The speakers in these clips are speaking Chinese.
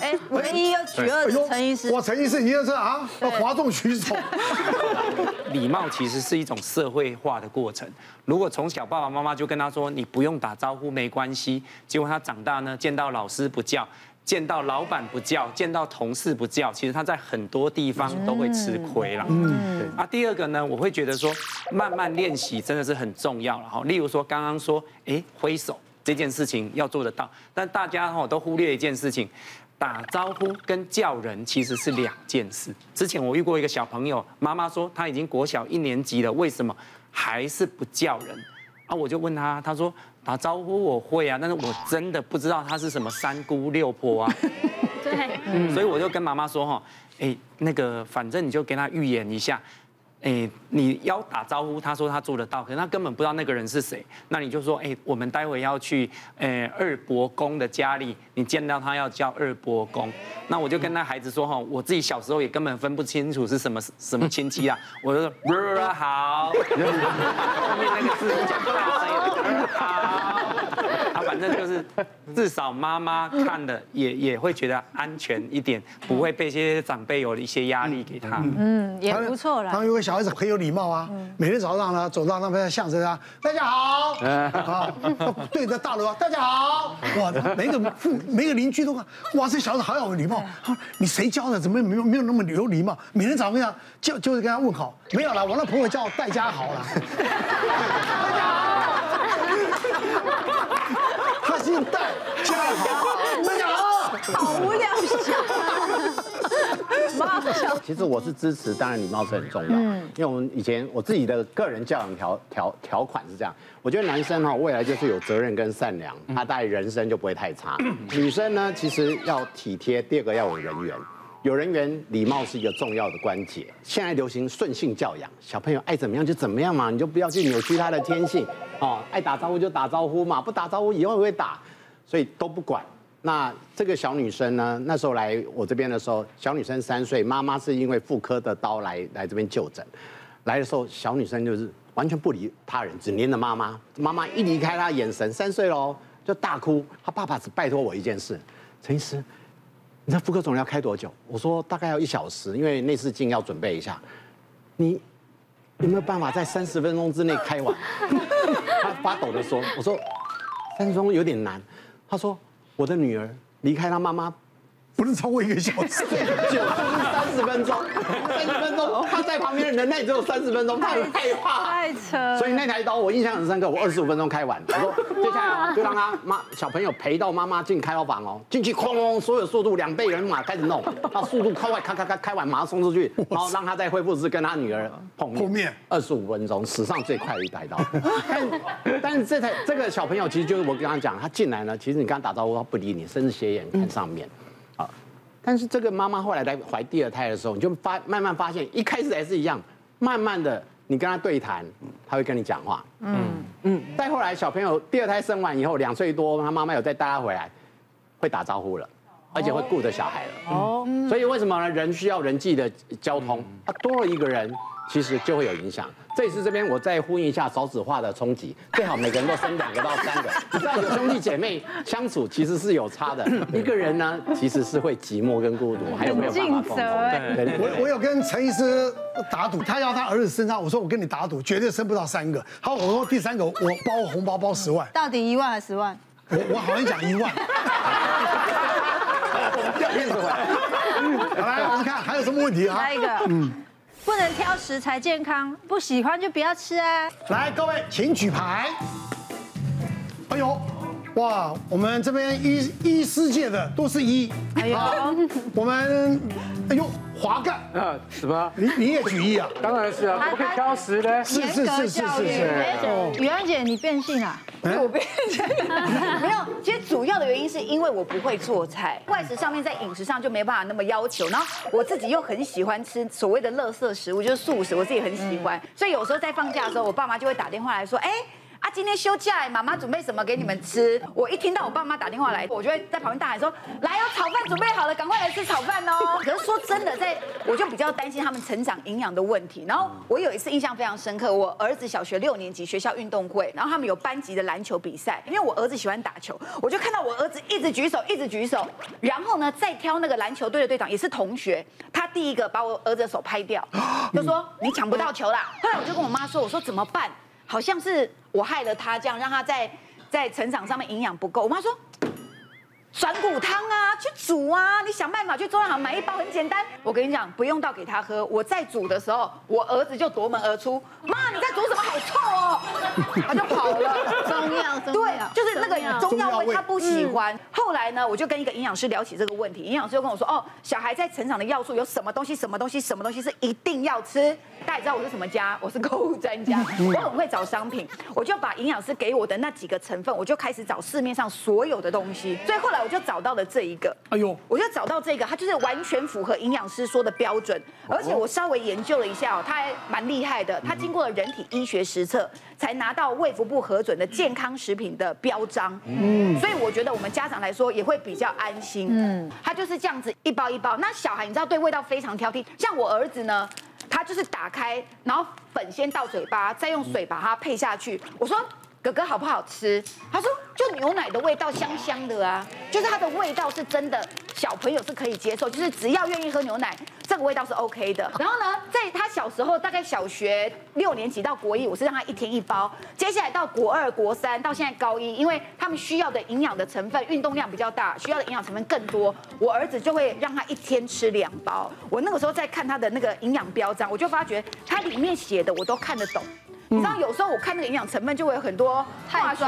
哎，唯一要取二的陈医师，我陈医师，你又是啊，哗众取宠。礼貌其实是一种社会化的过程。如果从小爸爸妈妈就跟他说，你不用打招呼没关系，结果他长大呢，见到老师不叫，见到老板不叫，见到同事不叫，其实他在很多地方都会吃亏了。嗯，啊，第二个呢，我会觉得说，慢慢练习真的是很重要了哈。例如说，刚刚说，哎，挥手这件事情要做得到，但大家哈都忽略一件事情。打招呼跟叫人其实是两件事。之前我遇过一个小朋友，妈妈说他已经国小一年级了，为什么还是不叫人？啊，我就问他，他说打招呼我会啊，但是我真的不知道他是什么三姑六婆啊。对，所以我就跟妈妈说哈，哎，那个反正你就跟他预演一下。哎，你要打招呼，他说他做得到，可是他根本不知道那个人是谁。那你就说，哎，我们待会要去，呃，二伯公的家里，你见到他要叫二伯公。那我就跟那孩子说，哈，我自己小时候也根本分不清楚是什么什么亲戚啊。我就说，好，后面那个字讲出来，好。反正就是，至少妈妈看了也也会觉得安全一点，不会被一些长辈有一些压力给他。嗯，也不错啦。他们有个小孩子很有礼貌啊，每天早上呢走到那边巷子啊，大家好，啊，对着大楼啊，大家好，哇，每个父每个邻居都看，哇，这小孩子好有礼貌。你谁教的？怎么没有没有那么有礼貌？每天早上这样就就是跟他问好，没有了，我那朋友叫我戴家豪了。大家好。好，好无聊，笑。其实我是支持，当然礼貌是很重要。嗯，因为我们以前我自己的个人教养条条条款是这样，我觉得男生哈未来就是有责任跟善良，他大概人生就不会太差。女生呢，其实要体贴，第二个要有人缘，有人缘，礼貌是一个重要的关节。现在流行顺性教养，小朋友爱怎么样就怎么样嘛，你就不要去扭曲他的天性。哦，爱打招呼就打招呼嘛，不打招呼以后会打，所以都不管。那这个小女生呢，那时候来我这边的时候，小女生三岁，妈妈是因为妇科的刀来来这边就诊。来的时候，小女生就是完全不理他人，只黏着妈妈。妈妈一离开她，眼神三岁喽，就大哭。她爸爸只拜托我一件事，陈医师，你知道妇科肿瘤要开多久？我说大概要一小时，因为内视镜要准备一下。你。有没有办法在三十分钟之内开完？他发抖的说：“我说三十分钟有点难。”他说：“我的女儿离开她妈妈。”不是超过一个小时，九就是三十分钟，三十分钟，他在旁边的人那也只有三十分钟，他很害怕，太扯。所以那台刀我印象很深刻，我二十五分钟开完。我说接下来就让他妈小朋友陪到妈妈进开刀房哦，进去哐哐，所有速度两倍人马开始弄，他速度快快咔咔咔开完马上送出去，然后让他在恢复室跟他女儿碰面。碰面二十五分钟，史上最快的一台刀。但但是这台这个小朋友其实就是我跟他讲，他进来呢，其实你跟他打招呼他不理你，甚至斜眼看上面。但是这个妈妈后来在怀第二胎的时候，你就发慢慢发现，一开始还是一样，慢慢的你跟他对谈，他会跟你讲话，嗯嗯。再后来小朋友第二胎生完以后，两岁多，他妈妈有再带他回来，会打招呼了，而且会顾着小孩了。哦。所以为什么呢？人需要人际的交通，他多了一个人，其实就会有影响。这一次这边我再呼应一下少子化的冲击，最好每个人都生两个到三个。你知道有兄弟姐妹相处其实是有差的，一个人呢其实是会寂寞跟孤独，还有没有办法沟通？我我有跟陈医师打赌，他要他儿子生上，我说我跟你打赌，绝对生不到三个。好，我说第三个我包红包包十万，到底一万还是十万？我我好像讲一万。掉链子回来。好来，我们看还有什么问题啊？下一个，嗯。不能挑食才健康，不喜欢就不要吃啊！来，各位请举牌。哎呦，哇，我们这边医医师界的都是一。哎呦，我们，哎呦。滑杠啊？什么？你你也举一啊？当然是啊，不可以挑食的。是是是是是。雨安姐，你变性啊？我变性。没有，其实主要的原因是因为我不会做菜，外食上面在饮食上就没办法那么要求，然后我自己又很喜欢吃所谓的垃圾食物，就是素食，我自己很喜欢，所以有时候在放假的时候，我爸妈就会打电话来说，哎。啊，今天休假，妈妈准备什么给你们吃？我一听到我爸妈打电话来，我就会在旁边大喊说：“来哦，炒饭准备好了，赶赶快来吃炒饭哦。可是说真的，在我就比较担心他们成长营养的问题。然后我有一次印象非常深刻，我儿子小学六年级学校运动会，然后他们有班级的篮球比赛，因为我儿子喜欢打球，我就看到我儿子一直举手，一直举手。然后呢，再挑那个篮球队的队长也是同学，他第一个把我儿子的手拍掉，就说 你抢不到球啦。后来我就跟我妈说，我说怎么办？好像是我害了他，这样让他在在成长上面营养不够。我妈说。转骨汤啊，去煮啊！你想办法去中药行买一包，很简单。我跟你讲，不用倒给他喝。我在煮的时候，我儿子就夺门而出：“妈，你在煮什么？好臭哦！”他就跑了。中药，对，就是那个中药味，他不喜欢。后来呢，我就跟一个营养师聊起这个问题，营养师就跟我说：“哦，小孩在成长的要素有什么东西？什么东西？什么东西是一定要吃？”大家知道我是什么家？我是购物专家，我很会找商品。我就把营养师给我的那几个成分，我就开始找市面上所有的东西。所以后来。我就找到了这一个，哎呦，我就找到这个，它就是完全符合营养师说的标准，而且我稍微研究了一下哦，它还蛮厉害的，它经过了人体医学实测，才拿到卫福部核准的健康食品的标章，嗯，所以我觉得我们家长来说也会比较安心，嗯，它就是这样子一包一包，那小孩你知道对味道非常挑剔，像我儿子呢，他就是打开，然后粉先到嘴巴，再用水把它配下去，我说。哥哥好不好吃？他说就牛奶的味道香香的啊，就是它的味道是真的，小朋友是可以接受，就是只要愿意喝牛奶，这个味道是 OK 的。然后呢，在他小时候，大概小学六年级到国一，我是让他一天一包。接下来到国二、国三，到现在高一，因为他们需要的营养的成分、运动量比较大，需要的营养成分更多，我儿子就会让他一天吃两包。我那个时候在看他的那个营养标章，我就发觉他里面写的我都看得懂。你知道有时候我看那个营养成分就会有很多化学，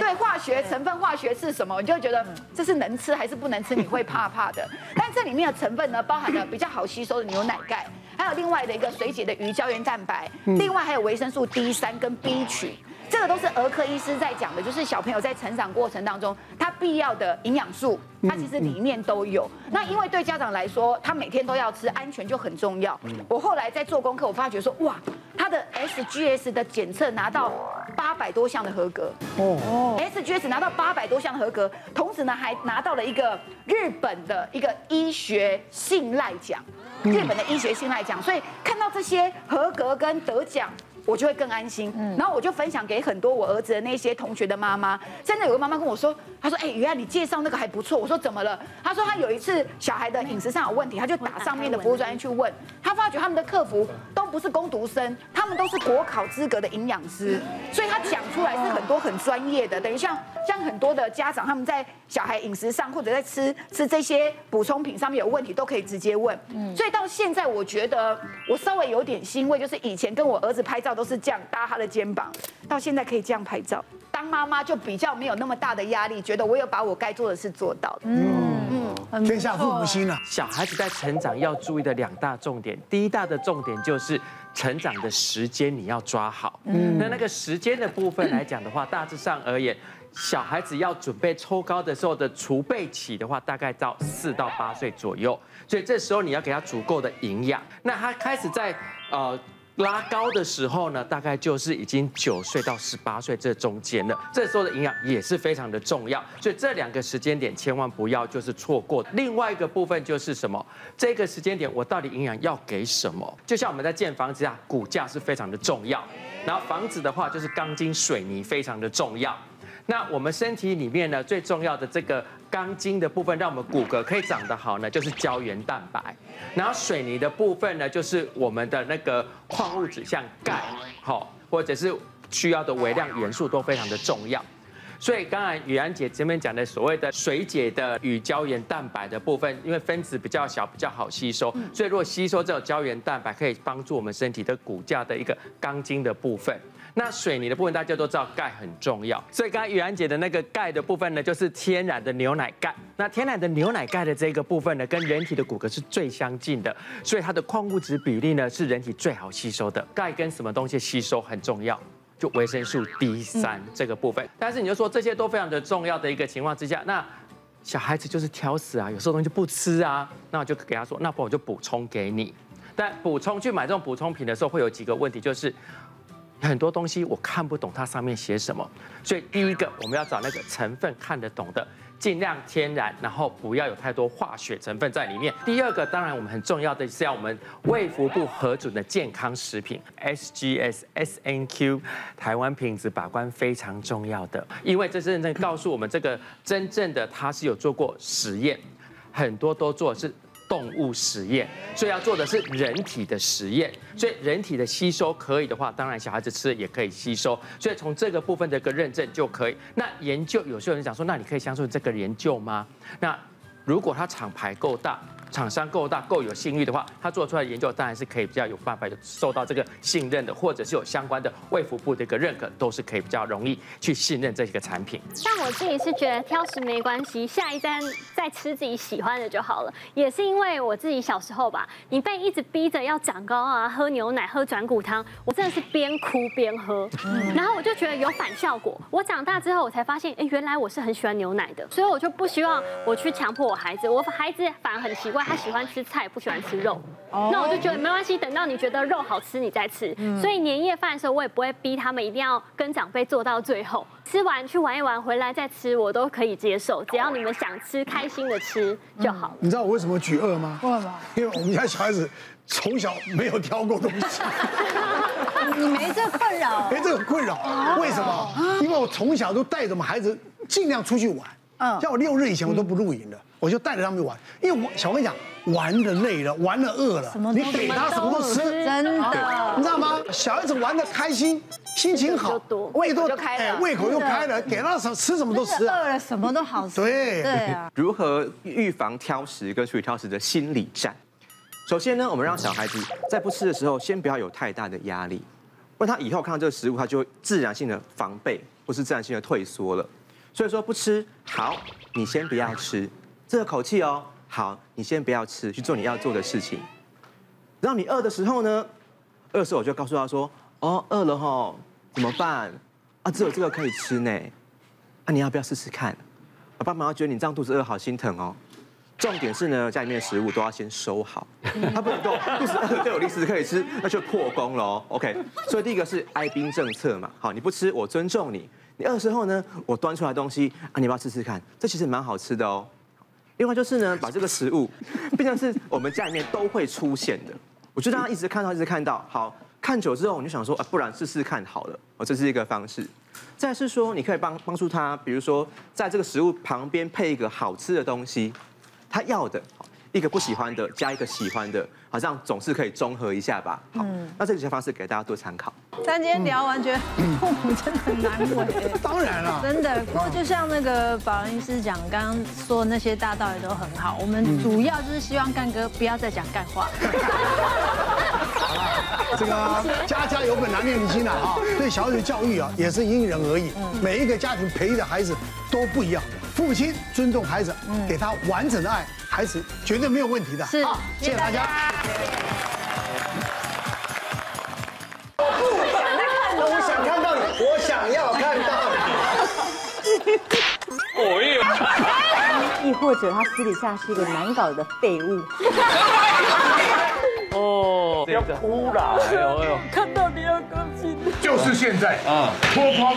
对化学成分、化学是什么，你就会觉得这是能吃还是不能吃，你会怕怕的。但这里面的成分呢，包含了比较好吸收的牛奶钙，还有另外的一个水解的鱼胶原蛋白，另外还有维生素 D 三跟 B 群。这个都是儿科医师在讲的，就是小朋友在成长过程当中，他必要的营养素，它其实里面都有。那因为对家长来说，他每天都要吃，安全就很重要。我后来在做功课，我发觉说，哇，他的 SGS 的检测拿到八百多项的合格哦，SGS 拿到八百多项的合格，同时呢还拿到了一个日本的一个医学信赖奖，日本的医学信赖奖。所以看到这些合格跟得奖。我就会更安心，嗯然后我就分享给很多我儿子的那些同学的妈妈。真的有个妈妈跟我说，她说：“哎，原来你介绍那个还不错。”我说：“怎么了？”她说：“她有一次小孩的饮食上有问题，她就打上面的服务专员去问，她发觉他们的客服都不是工读生，他们都是国考资格的营养师，所以她讲出来是很多很专业的。等于像像很多的家长他们在小孩饮食上或者在吃吃这些补充品上面有问题，都可以直接问。嗯所以到现在我觉得我稍微有点欣慰，就是以前跟我儿子拍照。都是这样搭他的肩膀，到现在可以这样拍照。当妈妈就比较没有那么大的压力，觉得我有把我该做的事做到。嗯嗯，天下父母心啊。小孩子在成长要注意的两大重点，第一大的重点就是成长的时间你要抓好。嗯，那那个时间的部分来讲的话，大致上而言，小孩子要准备抽高的时候的储备期的话，大概到四到八岁左右，所以这时候你要给他足够的营养。那他开始在呃。拉高的时候呢，大概就是已经九岁到十八岁这中间了。这时候的营养也是非常的重要，所以这两个时间点千万不要就是错过。另外一个部分就是什么？这个时间点我到底营养要给什么？就像我们在建房子啊，骨架是非常的重要。然后房子的话，就是钢筋水泥非常的重要。那我们身体里面呢，最重要的这个钢筋的部分，让我们骨骼可以长得好呢，就是胶原蛋白。然后水泥的部分呢，就是我们的那个矿物质，像钙，好，或者是需要的微量元素都非常的重要。所以刚才雨安姐前面讲的所谓的水解的与胶原蛋白的部分，因为分子比较小，比较好吸收，所以如果吸收这种胶原蛋白，可以帮助我们身体的骨架的一个钢筋的部分。那水泥的部分大家都知道钙很重要，所以刚才雨安姐的那个钙的部分呢，就是天然的牛奶钙。那天然的牛奶钙的这个部分呢，跟人体的骨骼是最相近的，所以它的矿物质比例呢是人体最好吸收的。钙跟什么东西吸收很重要？就维生素 D 三这个部分。但是你就说这些都非常的重要的一个情况之下，那小孩子就是挑食啊，有时候东西不吃啊，那我就给他说，那不我就补充给你。但补充去买这种补充品的时候，会有几个问题，就是。很多东西我看不懂它上面写什么，所以第一个我们要找那个成分看得懂的。尽量天然，然后不要有太多化学成分在里面。第二个，当然我们很重要的是要我们卫福部核准的健康食品，SGS、SNQ，台湾品质把关非常重要的，因为这是真正告诉我们这个真正的它是有做过实验，很多都做是。动物实验，所以要做的是人体的实验，所以人体的吸收可以的话，当然小孩子吃也可以吸收，所以从这个部分的一个认证就可以。那研究有些人讲说，那你可以相信这个研究吗？那如果它厂牌够大。厂商够大够有信誉的话，他做出来的研究当然是可以比较有办法有受到这个信任的，或者是有相关的卫福部的一个认可，都是可以比较容易去信任这个产品。像我自己是觉得挑食没关系，下一站再吃自己喜欢的就好了。也是因为我自己小时候吧，你被一直逼着要长高啊，喝牛奶、喝转骨汤，我真的是边哭边喝，然后我就觉得有反效果。我长大之后我才发现，哎，原来我是很喜欢牛奶的，所以我就不希望我去强迫我孩子，我孩子反而很奇怪。他喜欢吃菜，不喜欢吃肉。那我就觉得没关系，等到你觉得肉好吃，你再吃。所以年夜饭的时候，我也不会逼他们一定要跟长辈做到最后。吃完去玩一玩，回来再吃，我都可以接受。只要你们想吃，开心的吃就好。你知道我为什么举二吗？为什么？因为我们家小孩子从小没有挑过东西。你没这困扰？没这个困扰？为什么？因为我从小都带着我们孩子尽量出去玩。嗯，像我六日以前我都不露营的。我就带着他们玩，因为我小跟你讲，玩的累了，玩的饿了，你给他什么都吃，真的，你知道吗？小孩子玩的开心，心情好，胃口就开了，胃口又开了，给他什么吃什么都吃，饿了什么都好吃。对对啊。如何预防挑食跟处理挑食的心理战？首先呢，我们让小孩子在不吃的时候，先不要有太大的压力，不然他以后看到这个食物，他就会自然性的防备，或是自然性的退缩了。所以说不吃，好，你先不要吃。这个口气哦，好，你先不要吃，去做你要做的事情。让你饿的时候呢，饿的时候我就告诉他说，哦，饿了吼，怎么办？啊，只有这个可以吃呢。啊，你要不要试试看？爸爸妈妈觉得你这样肚子饿，好心疼哦。重点是呢，家里面的食物都要先收好，他不能够肚子饿就有零食可以吃，那就破功了哦。OK，所以第一个是哀兵政策嘛，好，你不吃我尊重你。你饿的时候呢，我端出来东西啊，你要不要试试看？这其实蛮好吃的哦。另外就是呢，把这个食物 变成是我们家里面都会出现的，我就让他一直看到，一直看到。好，看久之后，我就想说，啊，不然试试看好了。哦，这是一个方式。再是说，你可以帮帮助他，比如说在这个食物旁边配一个好吃的东西，他要的。一个不喜欢的加一个喜欢的，好像总是可以综合一下吧。好，那这些方式给大家做参考。但今天聊完，觉得父母真的很难为。当然了，真的。不过就像那个保安医师讲，刚刚说的那些大道理都很好。我们主要就是希望干哥不要再讲干话。这个家家有本难念的经啊，哈，对小孩的教育啊，也是因人而异。每一个家庭培育的孩子都不一样。父母亲尊重孩子，给他完整的爱。孩子绝对没有问题的。是，好，谢谢大家。我不想看到你，我想要看到你。我也。亦或者他私底下是一个难搞的废物。哦，不要哭了，哎呦哎呦，看到你要高兴。就是现在啊，脱光。